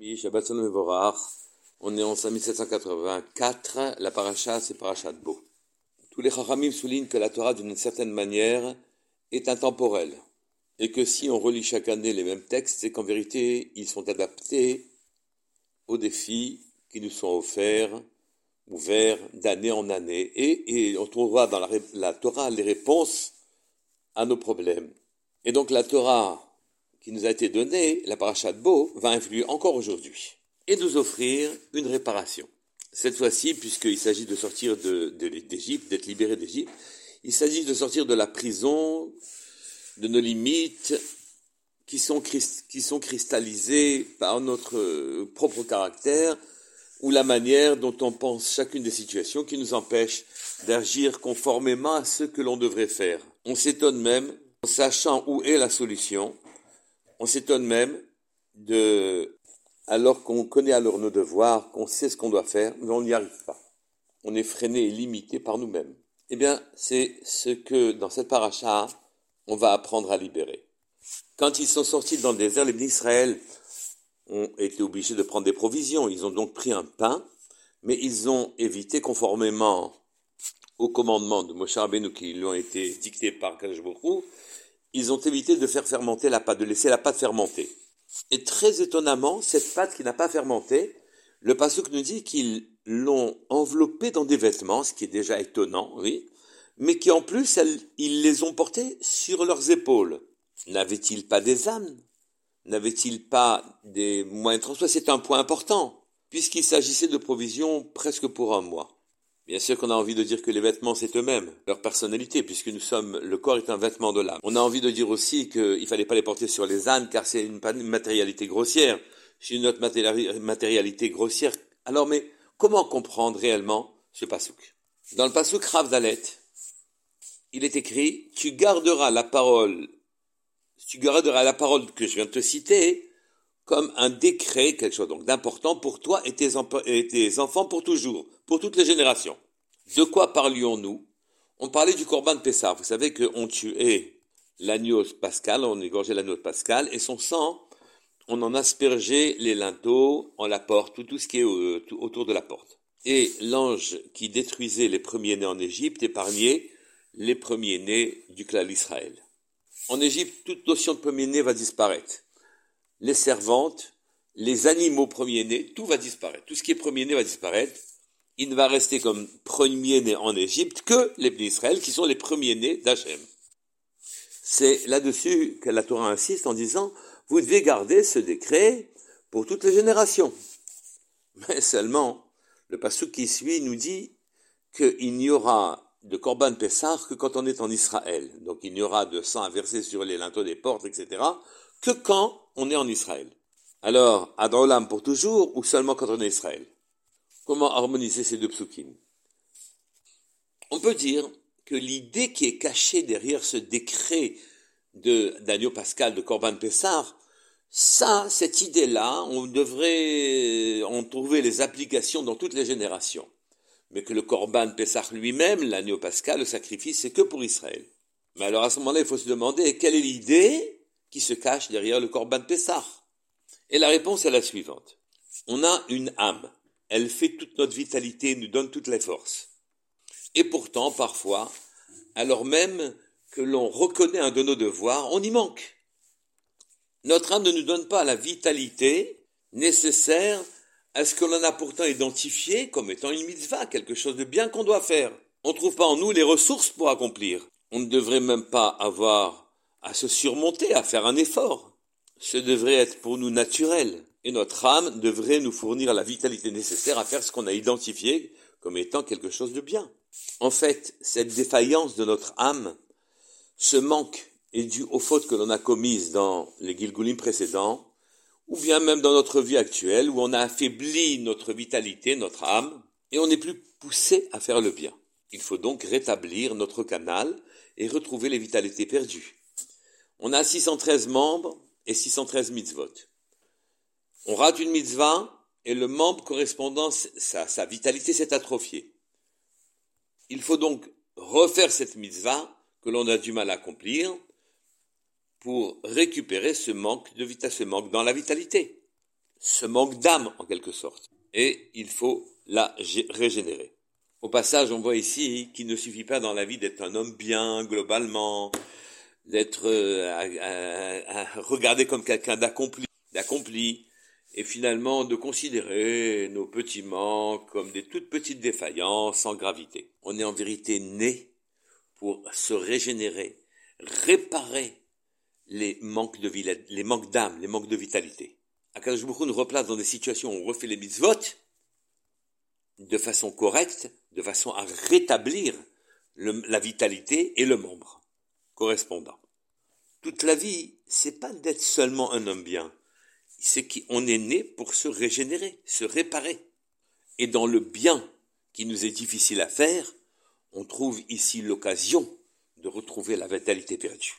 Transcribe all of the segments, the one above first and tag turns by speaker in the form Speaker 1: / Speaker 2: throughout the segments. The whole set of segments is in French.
Speaker 1: Shabbat. On est en 5784. La paracha, c'est paracha de Beau. Tous les Chachamim soulignent que la Torah, d'une certaine manière, est intemporelle. Et que si on relit chaque année les mêmes textes, c'est qu'en vérité, ils sont adaptés aux défis qui nous sont offerts, ouverts d'année en année. Et, on trouvera dans la Torah les réponses à nos problèmes. Et donc la Torah qui nous a été donnée, la paracha de Beau, va influer encore aujourd'hui et nous offrir une réparation. Cette fois-ci, puisqu'il s'agit de sortir d'Égypte, d'être libéré d'Égypte, il s'agit de sortir de la prison, de nos limites qui sont, qui sont cristallisées par notre propre caractère ou la manière dont on pense chacune des situations qui nous empêchent d'agir conformément à ce que l'on devrait faire. On s'étonne même, en sachant où est la solution, on s'étonne même de, alors qu'on connaît alors nos devoirs, qu'on sait ce qu'on doit faire, mais on n'y arrive pas. On est freiné et limité par nous-mêmes. Eh bien, c'est ce que, dans cette paracha, on va apprendre à libérer. Quand ils sont sortis dans le désert, les d'Israël ont été obligés de prendre des provisions. Ils ont donc pris un pain, mais ils ont évité, conformément aux commandements de Moshe Rabbeinu qui lui ont été dictés par Kadosh ils ont évité de faire fermenter la pâte, de laisser la pâte fermenter. Et très étonnamment, cette pâte qui n'a pas fermenté, le Passouk nous dit qu'ils l'ont enveloppée dans des vêtements, ce qui est déjà étonnant, oui, mais qui en plus, ils les ont portés sur leurs épaules. N'avaient-ils pas des âmes N'avaient-ils pas des moyens de transport C'est un point important, puisqu'il s'agissait de provisions presque pour un mois. Bien sûr qu'on a envie de dire que les vêtements, c'est eux-mêmes, leur personnalité, puisque nous sommes, le corps est un vêtement de l'âme. On a envie de dire aussi qu'il fallait pas les porter sur les ânes, car c'est une matérialité grossière. C'est une autre matérialité grossière. Alors, mais comment comprendre réellement ce pasouk? Dans le pasouk Rav Dalet, il est écrit, tu garderas la parole, tu garderas la parole que je viens de te citer, comme un décret, quelque chose donc d'important pour toi et tes, enfants pour toujours pour toutes les générations. De quoi parlions-nous? On parlait du Corban de Pessah. Vous savez qu'on tuait l'agneau pascal, on égorgeait l'agneau pascal, et son sang, on en aspergeait les linteaux, en la porte, tout, tout ce qui est autour de la porte. Et l'ange qui détruisait les premiers-nés en Égypte épargnait les premiers-nés du clan d'Israël. En Égypte, toute notion de premier-né va disparaître. Les servantes, les animaux premiers-nés, tout va disparaître. Tout ce qui est premier-né va disparaître il ne va rester comme premier-né en Égypte que les Israël qui sont les premiers-nés d'Hachem. C'est là-dessus que la Torah insiste en disant, vous devez garder ce décret pour toutes les générations. Mais seulement, le passage qui suit nous dit qu'il n'y aura de Korban Pessah que quand on est en Israël. Donc il n'y aura de sang à verser sur les linteaux des portes, etc., que quand on est en Israël. Alors, Adolam pour toujours ou seulement quand on est Israël? Comment harmoniser ces deux psukim? On peut dire que l'idée qui est cachée derrière ce décret de Daniel Pascal de Corban Pessar, ça, cette idée-là, on devrait en trouver les applications dans toutes les générations. Mais que le Corban Pessar lui-même, l'agneau pascal, le sacrifice, c'est que pour Israël. Mais alors à ce moment-là, il faut se demander quelle est l'idée qui se cache derrière le Corban Pessar. Et la réponse est la suivante. On a une âme elle fait toute notre vitalité, nous donne toutes les forces. Et pourtant, parfois, alors même que l'on reconnaît un de nos devoirs, on y manque. Notre âme ne nous donne pas la vitalité nécessaire à ce que l'on a pourtant identifié comme étant une mitzvah, quelque chose de bien qu'on doit faire. On ne trouve pas en nous les ressources pour accomplir. On ne devrait même pas avoir à se surmonter, à faire un effort. Ce devrait être pour nous naturel et notre âme devrait nous fournir la vitalité nécessaire à faire ce qu'on a identifié comme étant quelque chose de bien. En fait, cette défaillance de notre âme, ce manque est dû aux fautes que l'on a commises dans les Gilgulim précédents, ou bien même dans notre vie actuelle, où on a affaibli notre vitalité, notre âme, et on n'est plus poussé à faire le bien. Il faut donc rétablir notre canal et retrouver les vitalités perdues. On a 613 membres et 613 mitzvot. On rate une mitzvah et le membre correspondant, sa, vitalité s'est atrophiée. Il faut donc refaire cette mitzvah que l'on a du mal à accomplir pour récupérer ce manque de vitalité, ce manque dans la vitalité. ce manque d'âme en quelque sorte. Et il faut la régénérer. Au passage, on voit ici qu'il ne suffit pas dans la vie d'être un homme bien globalement, d'être euh, regardé comme quelqu'un d'accompli, d'accompli, et finalement de considérer nos petits manques comme des toutes petites défaillances sans gravité. On est en vérité né pour se régénérer, réparer les manques de les manques d'âme, les manques de vitalité. Akadosh nous replace dans des situations où on refait les mitzvot de façon correcte, de façon à rétablir la vitalité et le membre correspondant. Toute la vie, c'est pas d'être seulement un homme bien, c'est qu'on est né pour se régénérer, se réparer. Et dans le bien qui nous est difficile à faire, on trouve ici l'occasion de retrouver la vitalité perdue.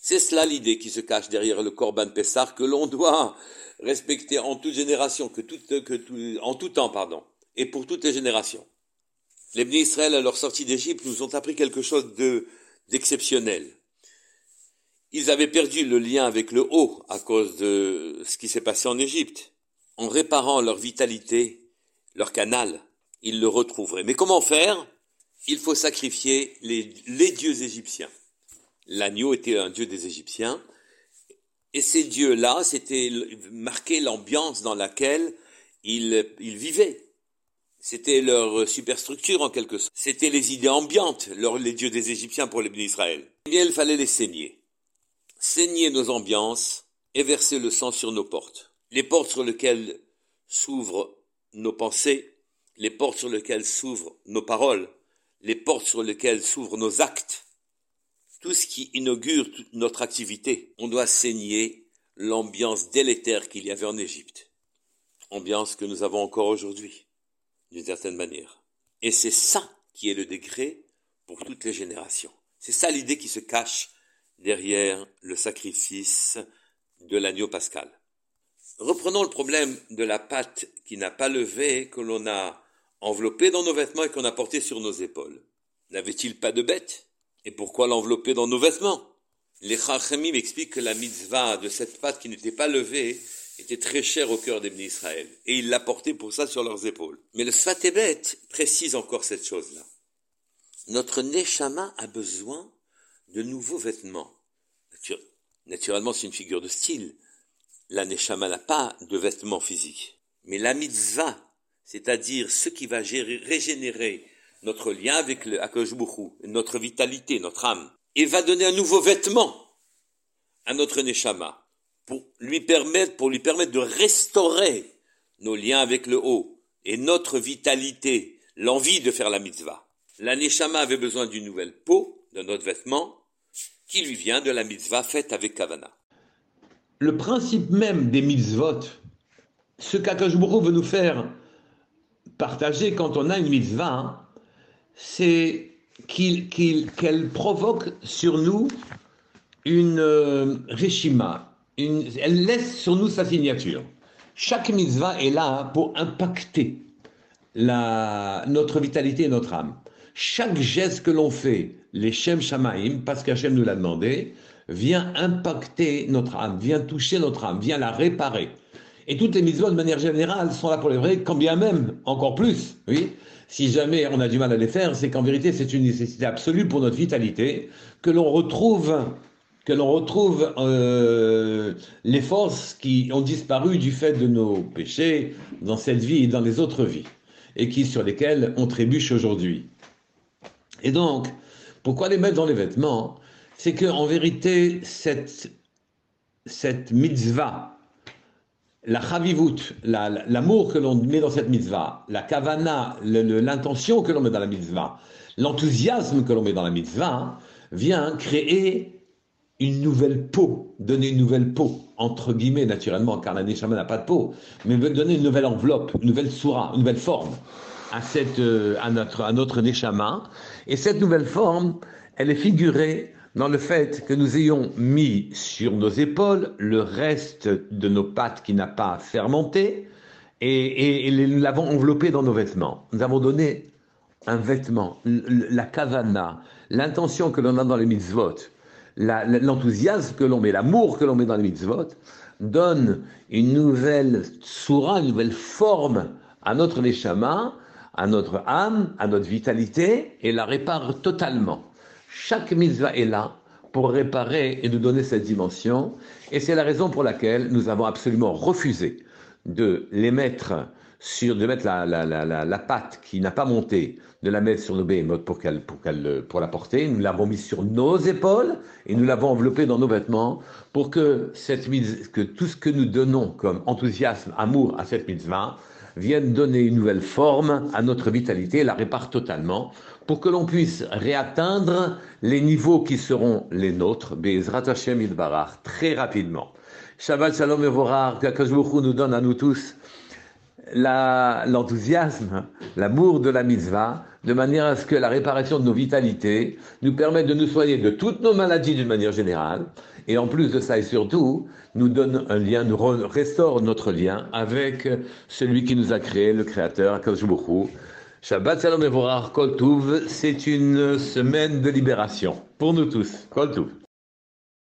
Speaker 1: C'est cela l'idée qui se cache derrière le Corban Pessar que l'on doit respecter en toute génération, en tout temps, pardon, et pour toutes les générations. Les bénis Israël, à leur sortie d'Égypte, nous ont appris quelque chose de, d'exceptionnel. Ils avaient perdu le lien avec le haut à cause de ce qui s'est passé en Égypte. En réparant leur vitalité, leur canal, ils le retrouveraient. Mais comment faire? Il faut sacrifier les, dieux égyptiens. L'agneau était un dieu des Égyptiens. Et ces dieux-là, c'était marqué l'ambiance dans laquelle ils vivaient. C'était leur superstructure en quelque sorte. C'était les idées ambiantes, les dieux des Égyptiens pour les d'Israël. Eh bien, il fallait les saigner. Saigner nos ambiances et verser le sang sur nos portes. Les portes sur lesquelles s'ouvrent nos pensées, les portes sur lesquelles s'ouvrent nos paroles, les portes sur lesquelles s'ouvrent nos actes. Tout ce qui inaugure notre activité. On doit saigner l'ambiance délétère qu'il y avait en Égypte. Ambiance que nous avons encore aujourd'hui d'une certaine manière. Et c'est ça qui est le degré pour toutes les générations. C'est ça l'idée qui se cache derrière le sacrifice de l'agneau pascal. Reprenons le problème de la pâte qui n'a pas levé, que l'on a enveloppée dans nos vêtements et qu'on a porté sur nos épaules. N'avait-il pas de bête? Et pourquoi l'envelopper dans nos vêtements? Les Chachamim expliquent que la mitzvah de cette pâte qui n'était pas levée était très cher au cœur des Israël, et ils l'apportaient pour ça sur leurs épaules. Mais le Sfatebet précise encore cette chose-là. Notre Neshama a besoin de nouveaux vêtements. Naturellement, c'est une figure de style. La Neshama n'a pas de vêtements physiques. Mais la mitzvah, c'est-à-dire ce qui va régénérer notre lien avec le notre vitalité, notre âme, et va donner un nouveau vêtement à notre Neshama pour lui permettre, pour lui permettre de restaurer nos liens avec le haut et notre vitalité, l'envie de faire la mitzvah. La avait besoin d'une nouvelle peau, d'un autre vêtement, qui lui vient de la mitzvah faite avec Kavana.
Speaker 2: Le principe même des mitzvot, ce qu'Akashburo veut nous faire partager quand on a une mitzvah, c'est qu'elle provoque sur nous une euh, elle laisse sur nous sa signature. Chaque mitzvah est là pour impacter notre vitalité et notre âme. Chaque geste que l'on fait, les Shem Shamaim, parce qu'Hachem nous l'a demandé, vient impacter notre âme, vient toucher notre âme, vient la réparer. Et toutes les mitzvahs, de manière générale, sont là pour les vrais, quand bien même, encore plus, oui. Si jamais on a du mal à les faire, c'est qu'en vérité, c'est une nécessité absolue pour notre vitalité, que l'on retrouve que l'on retrouve euh, les forces qui ont disparu du fait de nos péchés dans cette vie et dans les autres vies, et qui sur lesquelles on trébuche aujourd'hui. Et donc, pourquoi les mettre dans les vêtements? C'est qu'en vérité, cette, cette mitzvah, la chavivut, l'amour que l'on met dans cette mitzvah, la kavana, l'intention que l'on met dans la mitzvah, l'enthousiasme que l'on met dans la mitzvah, vient créer une nouvelle peau, donner une nouvelle peau, entre guillemets naturellement, car la Neshama n'a pas de peau, mais donner une nouvelle enveloppe, une nouvelle soura, une nouvelle forme à, cette, euh, à, notre, à notre Neshama. Et cette nouvelle forme, elle est figurée dans le fait que nous ayons mis sur nos épaules le reste de nos pattes qui n'a pas fermenté, et, et, nous l'avons enveloppé dans nos vêtements. Nous avons donné un vêtement, la kavana, l'intention que l'on a dans les mitzvot, l'enthousiasme que l'on met, l'amour que l'on met dans les mitzvot, donne une nouvelle soura, une nouvelle forme à notre neshama, à notre âme, à notre vitalité, et la répare totalement. Chaque mitzvah est là pour réparer et nous donner cette dimension, et c'est la raison pour laquelle nous avons absolument refusé de les mettre sur, de mettre la, la, la, la pâte qui n'a pas monté, de la mettre sur nos béhémotes pour qu'elle, pour qu'elle, pour la porter. Nous l'avons mise sur nos épaules et nous l'avons enveloppée dans nos vêtements pour que cette que tout ce que nous donnons comme enthousiasme, amour à cette mitzvah vienne donner une nouvelle forme à notre vitalité, la répare totalement, pour que l'on puisse réatteindre les niveaux qui seront les nôtres, Be'ezrat Hashem très rapidement. Shabbat Shalom Evorar, que nous donne à nous tous l'enthousiasme, l'amour de la mitzvah, de manière à ce que la réparation de nos vitalités nous permette de nous soigner de toutes nos maladies d'une manière générale, et en plus de ça et surtout, nous donne un lien, nous restaure notre lien avec celui qui nous a créé, le Créateur, Akadosh Shabbat Shalom Evorach Kol c'est une semaine de libération pour nous tous. Kol